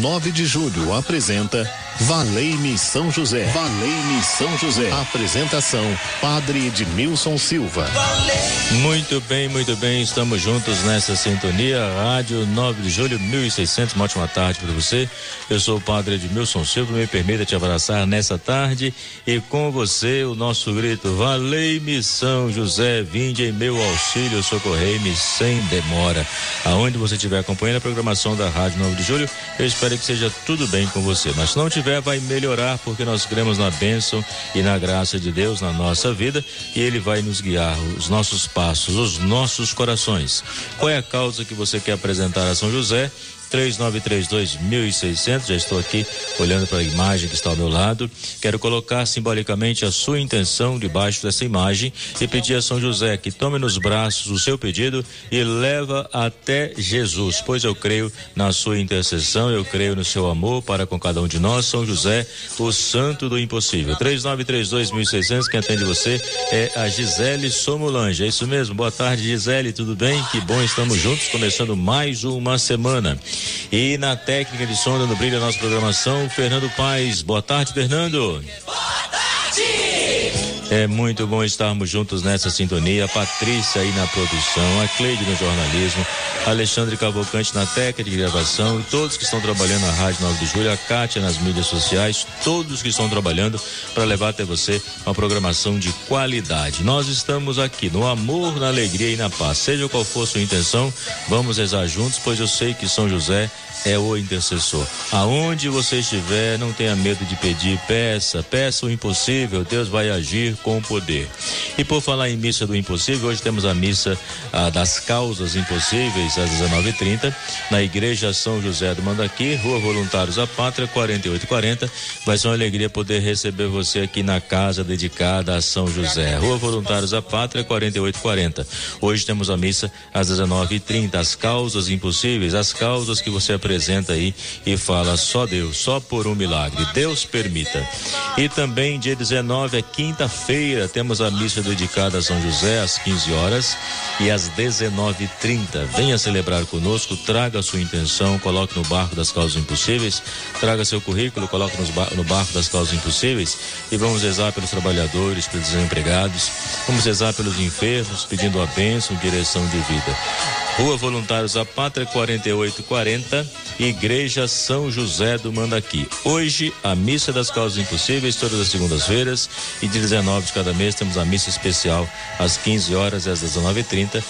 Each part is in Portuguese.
Rádio 9 de Julho apresenta Valei-me São José. Valei-me São José. Apresentação: Padre Edmilson Silva. Muito bem, muito bem. Estamos juntos nessa sintonia. Rádio 9 de Julho, 1600. Uma ótima tarde para você. Eu sou o Padre Edmilson Silva. Me permita te abraçar nessa tarde e com você o nosso grito: Valei-me São José. Vinde em meu auxílio, socorrei-me sem demora. Aonde você estiver acompanhando a programação da Rádio 9 de Julho, eu espero que seja tudo bem com você. Mas se não tiver, vai melhorar, porque nós cremos na bênção e na graça de Deus na nossa vida e Ele vai nos guiar os nossos passos, os nossos corações. Qual é a causa que você quer apresentar a São José? 3932-1600. Já estou aqui olhando para a imagem que está ao meu lado. Quero colocar simbolicamente a sua intenção debaixo dessa imagem e pedir a São José que tome nos braços o seu pedido e leva até Jesus, pois eu creio na sua intercessão, eu creio no seu amor para com cada um de nós. São José, o santo do impossível. 3932-1600. Quem atende você é a Gisele Somulange. É isso mesmo. Boa tarde, Gisele. Tudo bem? Que bom, estamos juntos, começando mais uma semana. E na técnica de som, dando brilho a nossa programação, Fernando Paz. Boa tarde, Fernando. Boa tarde! É muito bom estarmos juntos nessa sintonia. A Patrícia aí na produção, a Cleide no jornalismo, Alexandre Cavalcante na técnica de gravação e todos que estão trabalhando na Rádio 9 de Julho, a Kátia nas mídias sociais, todos que estão trabalhando para levar até você uma programação de qualidade. Nós estamos aqui no amor, na alegria e na paz. Seja qual for sua intenção, vamos rezar juntos, pois eu sei que São José é o intercessor. Aonde você estiver, não tenha medo de pedir, peça, peça o impossível, Deus vai agir com poder. E por falar em missa do impossível, hoje temos a missa ah, das causas impossíveis às 19:30 na Igreja São José do Mandaqui, Rua Voluntários da Pátria, 4840. Vai ser uma alegria poder receber você aqui na casa dedicada a São José. Rua Voluntários da Pátria, 4840. Hoje temos a missa às 19:30, as causas impossíveis, as causas que você apresenta aí e fala só Deus, só por um milagre. Deus permita. E também dia 19 é quinta-feira, temos a missa dedicada a São José às 15 horas e às 19:30. Venha celebrar conosco, traga a sua intenção, coloque no barco das causas impossíveis, traga seu currículo, coloque no barco das causas impossíveis e vamos rezar pelos trabalhadores, pelos desempregados, vamos rezar pelos enfermos, pedindo a bênção, direção de vida. Rua Voluntários da Pátria 4840, Igreja São José do Mandaqui. Hoje, a missa das causas impossíveis, todas as segundas-feiras, e de 19 de cada mês temos a missa especial às 15 horas e às 19h30.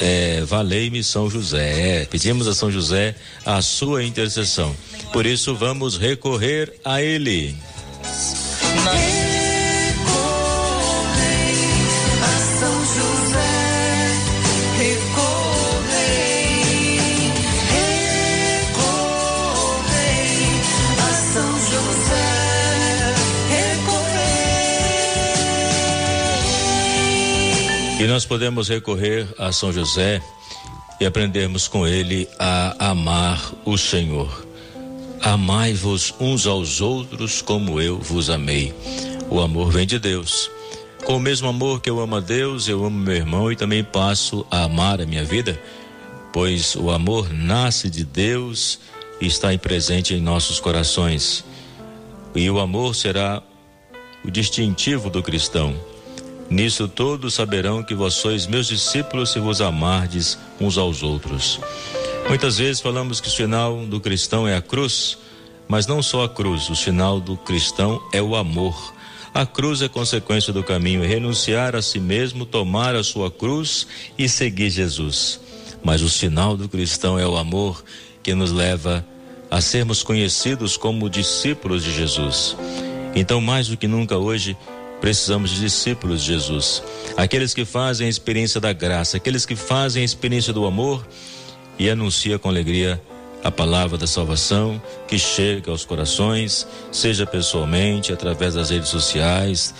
É, Valei-me São José. É, pedimos a São José a sua intercessão. Por isso, vamos recorrer a Ele. E nós podemos recorrer a São José e aprendermos com ele a amar o Senhor. Amai-vos uns aos outros como eu vos amei. O amor vem de Deus. Com o mesmo amor que eu amo a Deus, eu amo meu irmão e também passo a amar a minha vida, pois o amor nasce de Deus e está presente em nossos corações. E o amor será o distintivo do cristão. Nisso todos saberão que vós sois meus discípulos se vos amardes uns aos outros. Muitas vezes falamos que o sinal do cristão é a cruz, mas não só a cruz, o sinal do cristão é o amor. A cruz é consequência do caminho, renunciar a si mesmo, tomar a sua cruz e seguir Jesus. Mas o sinal do cristão é o amor que nos leva a sermos conhecidos como discípulos de Jesus. Então, mais do que nunca hoje, Precisamos de discípulos de Jesus, aqueles que fazem a experiência da graça, aqueles que fazem a experiência do amor e anuncia com alegria a palavra da salvação que chega aos corações, seja pessoalmente, através das redes sociais,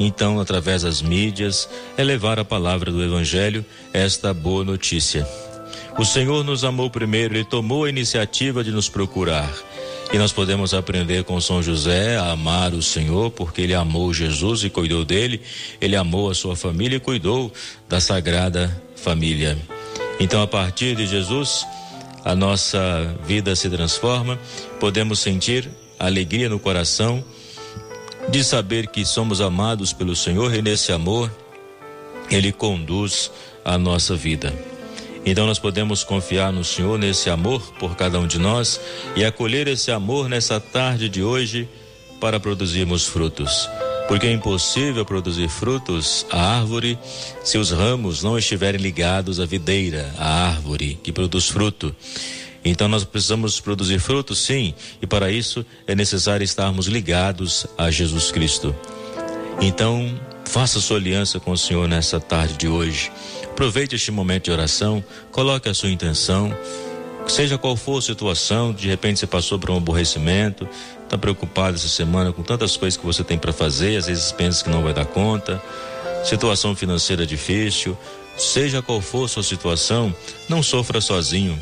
então através das mídias, é levar a palavra do Evangelho, esta boa notícia. O Senhor nos amou primeiro, Ele tomou a iniciativa de nos procurar. E nós podemos aprender com São José a amar o Senhor, porque ele amou Jesus e cuidou dele, ele amou a sua família e cuidou da sagrada família. Então, a partir de Jesus, a nossa vida se transforma, podemos sentir alegria no coração de saber que somos amados pelo Senhor e nesse amor ele conduz a nossa vida. Então nós podemos confiar no Senhor nesse amor por cada um de nós e acolher esse amor nessa tarde de hoje para produzirmos frutos. Porque é impossível produzir frutos à árvore se os ramos não estiverem ligados à videira, à árvore que produz fruto. Então nós precisamos produzir frutos, sim, e para isso é necessário estarmos ligados a Jesus Cristo. Então, faça sua aliança com o Senhor nessa tarde de hoje. Aproveite este momento de oração, coloque a sua intenção, seja qual for a situação, de repente você passou por um aborrecimento, está preocupado essa semana com tantas coisas que você tem para fazer, às vezes pensa que não vai dar conta, situação financeira difícil, seja qual for a sua situação, não sofra sozinho.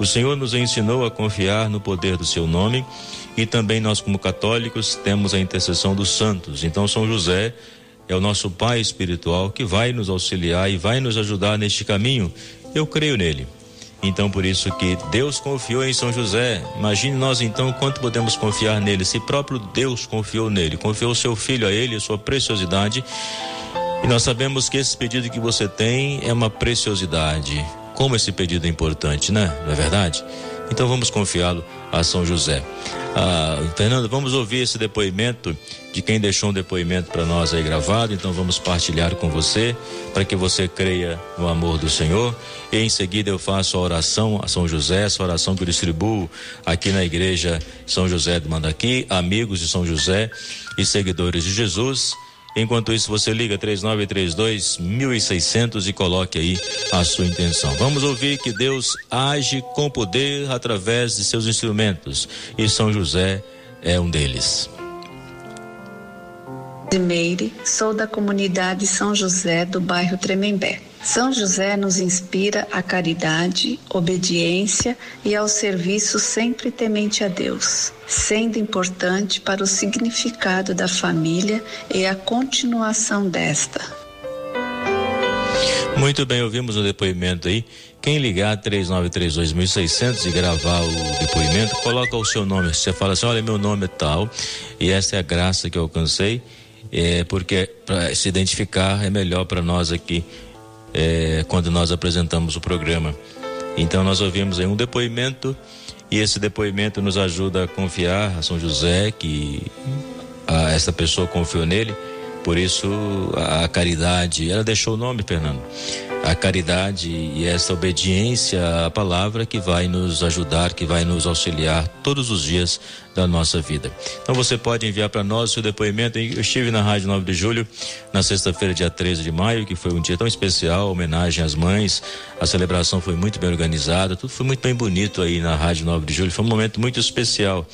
O Senhor nos ensinou a confiar no poder do seu nome e também nós, como católicos, temos a intercessão dos santos. Então, São José é o nosso pai espiritual que vai nos auxiliar e vai nos ajudar neste caminho. Eu creio nele. Então, por isso que Deus confiou em São José. Imagine nós então quanto podemos confiar nele. Se próprio Deus confiou nele, confiou seu filho a ele, a sua preciosidade. E nós sabemos que esse pedido que você tem é uma preciosidade. Como esse pedido é importante, né? Não é verdade? Então vamos confiá-lo a São José. Ah, Fernando, vamos ouvir esse depoimento de quem deixou um depoimento para nós aí gravado. Então vamos partilhar com você para que você creia no amor do Senhor. E em seguida eu faço a oração a São José, essa oração que eu distribuo aqui na igreja São José do Mandaqui, amigos de São José e seguidores de Jesus. Enquanto isso, você liga 3932 1600 e coloque aí a sua intenção. Vamos ouvir que Deus age com poder através de seus instrumentos e São José é um deles. Meire, sou da comunidade São José do bairro Tremembé. São José nos inspira a caridade, obediência e ao serviço sempre temente a Deus, sendo importante para o significado da família e a continuação desta. Muito bem, ouvimos o depoimento aí. Quem ligar 3932.600 e gravar o depoimento, coloca o seu nome. Você fala assim: olha, meu nome é tal e essa é a graça que eu alcancei é, porque para se identificar é melhor para nós aqui é, quando nós apresentamos o programa. Então nós ouvimos aí um depoimento e esse depoimento nos ajuda a confiar a São José que a, essa pessoa confiou nele, por isso a, a caridade, ela deixou o nome, Fernando a caridade e essa obediência à palavra que vai nos ajudar, que vai nos auxiliar todos os dias da nossa vida. Então você pode enviar para nós seu depoimento. Eu estive na Rádio 9 de Julho na sexta-feira, dia 13 de maio, que foi um dia tão especial, homenagem às mães. A celebração foi muito bem organizada, tudo foi muito bem bonito aí na Rádio 9 de Julho. Foi um momento muito especial.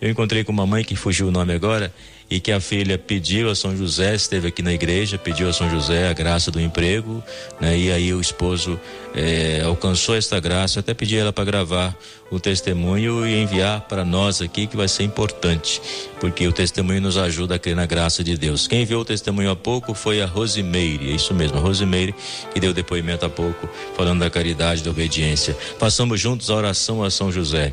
Eu encontrei com uma mãe que fugiu o nome agora e que a filha pediu a São José, esteve aqui na igreja, pediu a São José a graça do emprego, né? E aí o esposo eh, alcançou esta graça, até pedi ela para gravar o testemunho e enviar para nós aqui, que vai ser importante, porque o testemunho nos ajuda a crer na graça de Deus. Quem viu o testemunho há pouco foi a Rosimeire, é isso mesmo, a Rosimeire, que deu depoimento há pouco, falando da caridade, da obediência. Passamos juntos a oração a São José.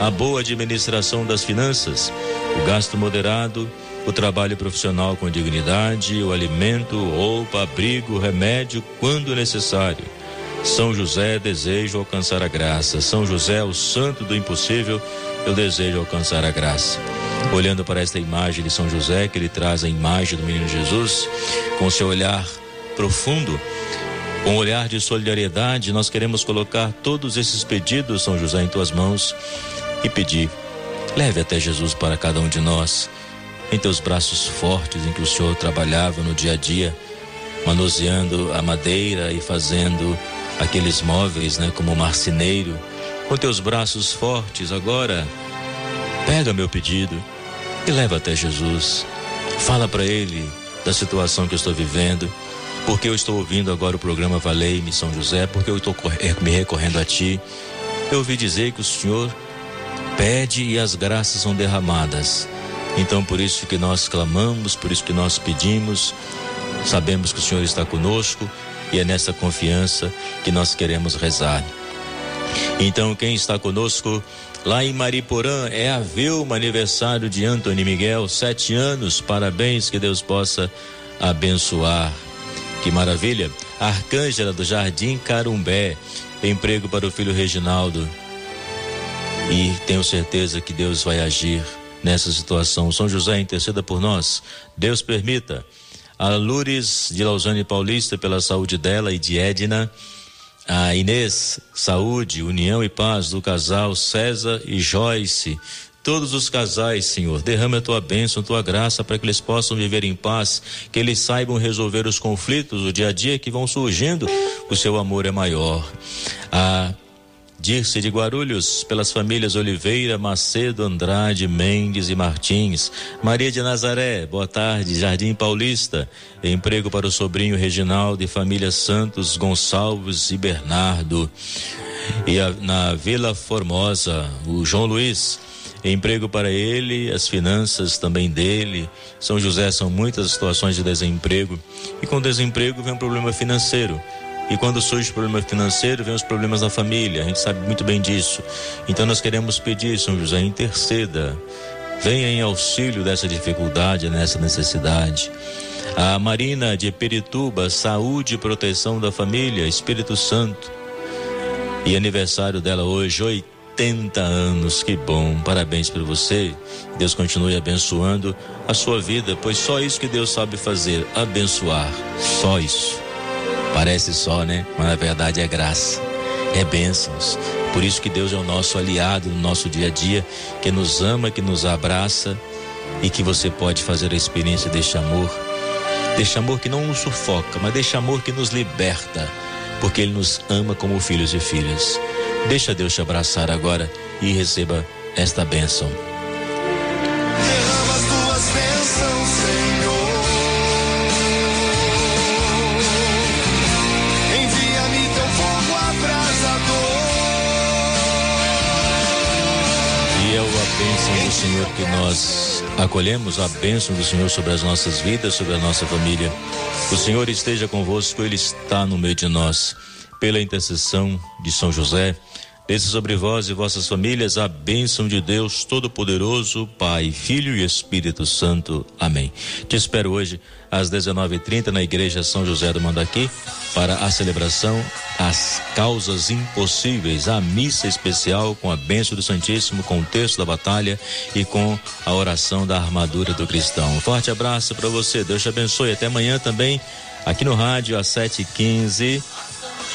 a boa administração das finanças, o gasto moderado, o trabalho profissional com dignidade, o alimento, roupa, abrigo, remédio quando necessário. São José, desejo alcançar a graça. São José, o santo do impossível, eu desejo alcançar a graça. Olhando para esta imagem de São José, que ele traz a imagem do menino Jesus, com seu olhar profundo, com um olhar de solidariedade, nós queremos colocar todos esses pedidos, São José, em tuas mãos e pedir: leve até Jesus para cada um de nós, em teus braços fortes em que o Senhor trabalhava no dia a dia, manuseando a madeira e fazendo aqueles móveis, né, como marceneiro, com teus braços fortes agora, pega meu pedido e leva até Jesus. Fala para ele da situação que eu estou vivendo, porque eu estou ouvindo agora o programa Valei-me São José, porque eu estou me recorrendo a ti. Eu ouvi dizer que o Senhor pede e as graças são derramadas. Então, por isso que nós clamamos, por isso que nós pedimos, sabemos que o Senhor está conosco e é nessa confiança que nós queremos rezar. Então, quem está conosco lá em Mariporã é a Vilma, aniversário de Antônio Miguel, sete anos. Parabéns, que Deus possa abençoar. Que maravilha! Arcângela do Jardim Carumbé, emprego para o filho Reginaldo. E tenho certeza que Deus vai agir nessa situação. São José, interceda por nós. Deus permita a Lures de Lausanne Paulista pela saúde dela e de Edna, a Inês, saúde, união e paz do casal César e Joyce, todos os casais, Senhor, derrama a tua bênção, a tua graça para que eles possam viver em paz, que eles saibam resolver os conflitos do dia a dia que vão surgindo, o seu amor é maior. A Dirce de Guarulhos, pelas famílias Oliveira, Macedo, Andrade, Mendes e Martins. Maria de Nazaré, boa tarde, Jardim Paulista. Emprego para o sobrinho Reginaldo e família Santos, Gonçalves e Bernardo. E a, na Vila Formosa, o João Luiz. Emprego para ele, as finanças também dele. São José são muitas situações de desemprego. E com desemprego vem um problema financeiro. E quando surge o problema financeiro, vem os problemas na família. A gente sabe muito bem disso. Então nós queremos pedir, São José, interceda. Venha em auxílio dessa dificuldade, nessa necessidade. A Marina de Perituba, saúde e proteção da família, Espírito Santo. E aniversário dela hoje, 80 anos, que bom. Parabéns para você. Deus continue abençoando a sua vida, pois só isso que Deus sabe fazer, abençoar. Só isso. Parece só, né? Mas na verdade é graça, é bênçãos. Por isso que Deus é o nosso aliado no nosso dia a dia, que nos ama, que nos abraça e que você pode fazer a experiência deste amor. Deste amor que não nos sufoca, mas deste amor que nos liberta, porque Ele nos ama como filhos e filhas. Deixa Deus te abraçar agora e receba esta bênção. Senhor que nós acolhemos, a bênção do Senhor sobre as nossas vidas, sobre a nossa família. O Senhor esteja convosco, Ele está no meio de nós. Pela intercessão de São José, Desça sobre vós e vossas famílias a bênção de Deus Todo-Poderoso, Pai, Filho e Espírito Santo. Amém. Te espero hoje às 19h30 na Igreja São José do Mandaqui para a celebração As Causas Impossíveis, a missa especial com a bênção do Santíssimo, com o texto da batalha e com a oração da armadura do cristão. Um forte abraço para você, Deus te abençoe. Até amanhã também aqui no rádio às 7h15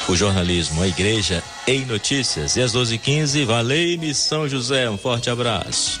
o jornalismo, a igreja em notícias. E às 12h15, Valei-me São José. Um forte abraço.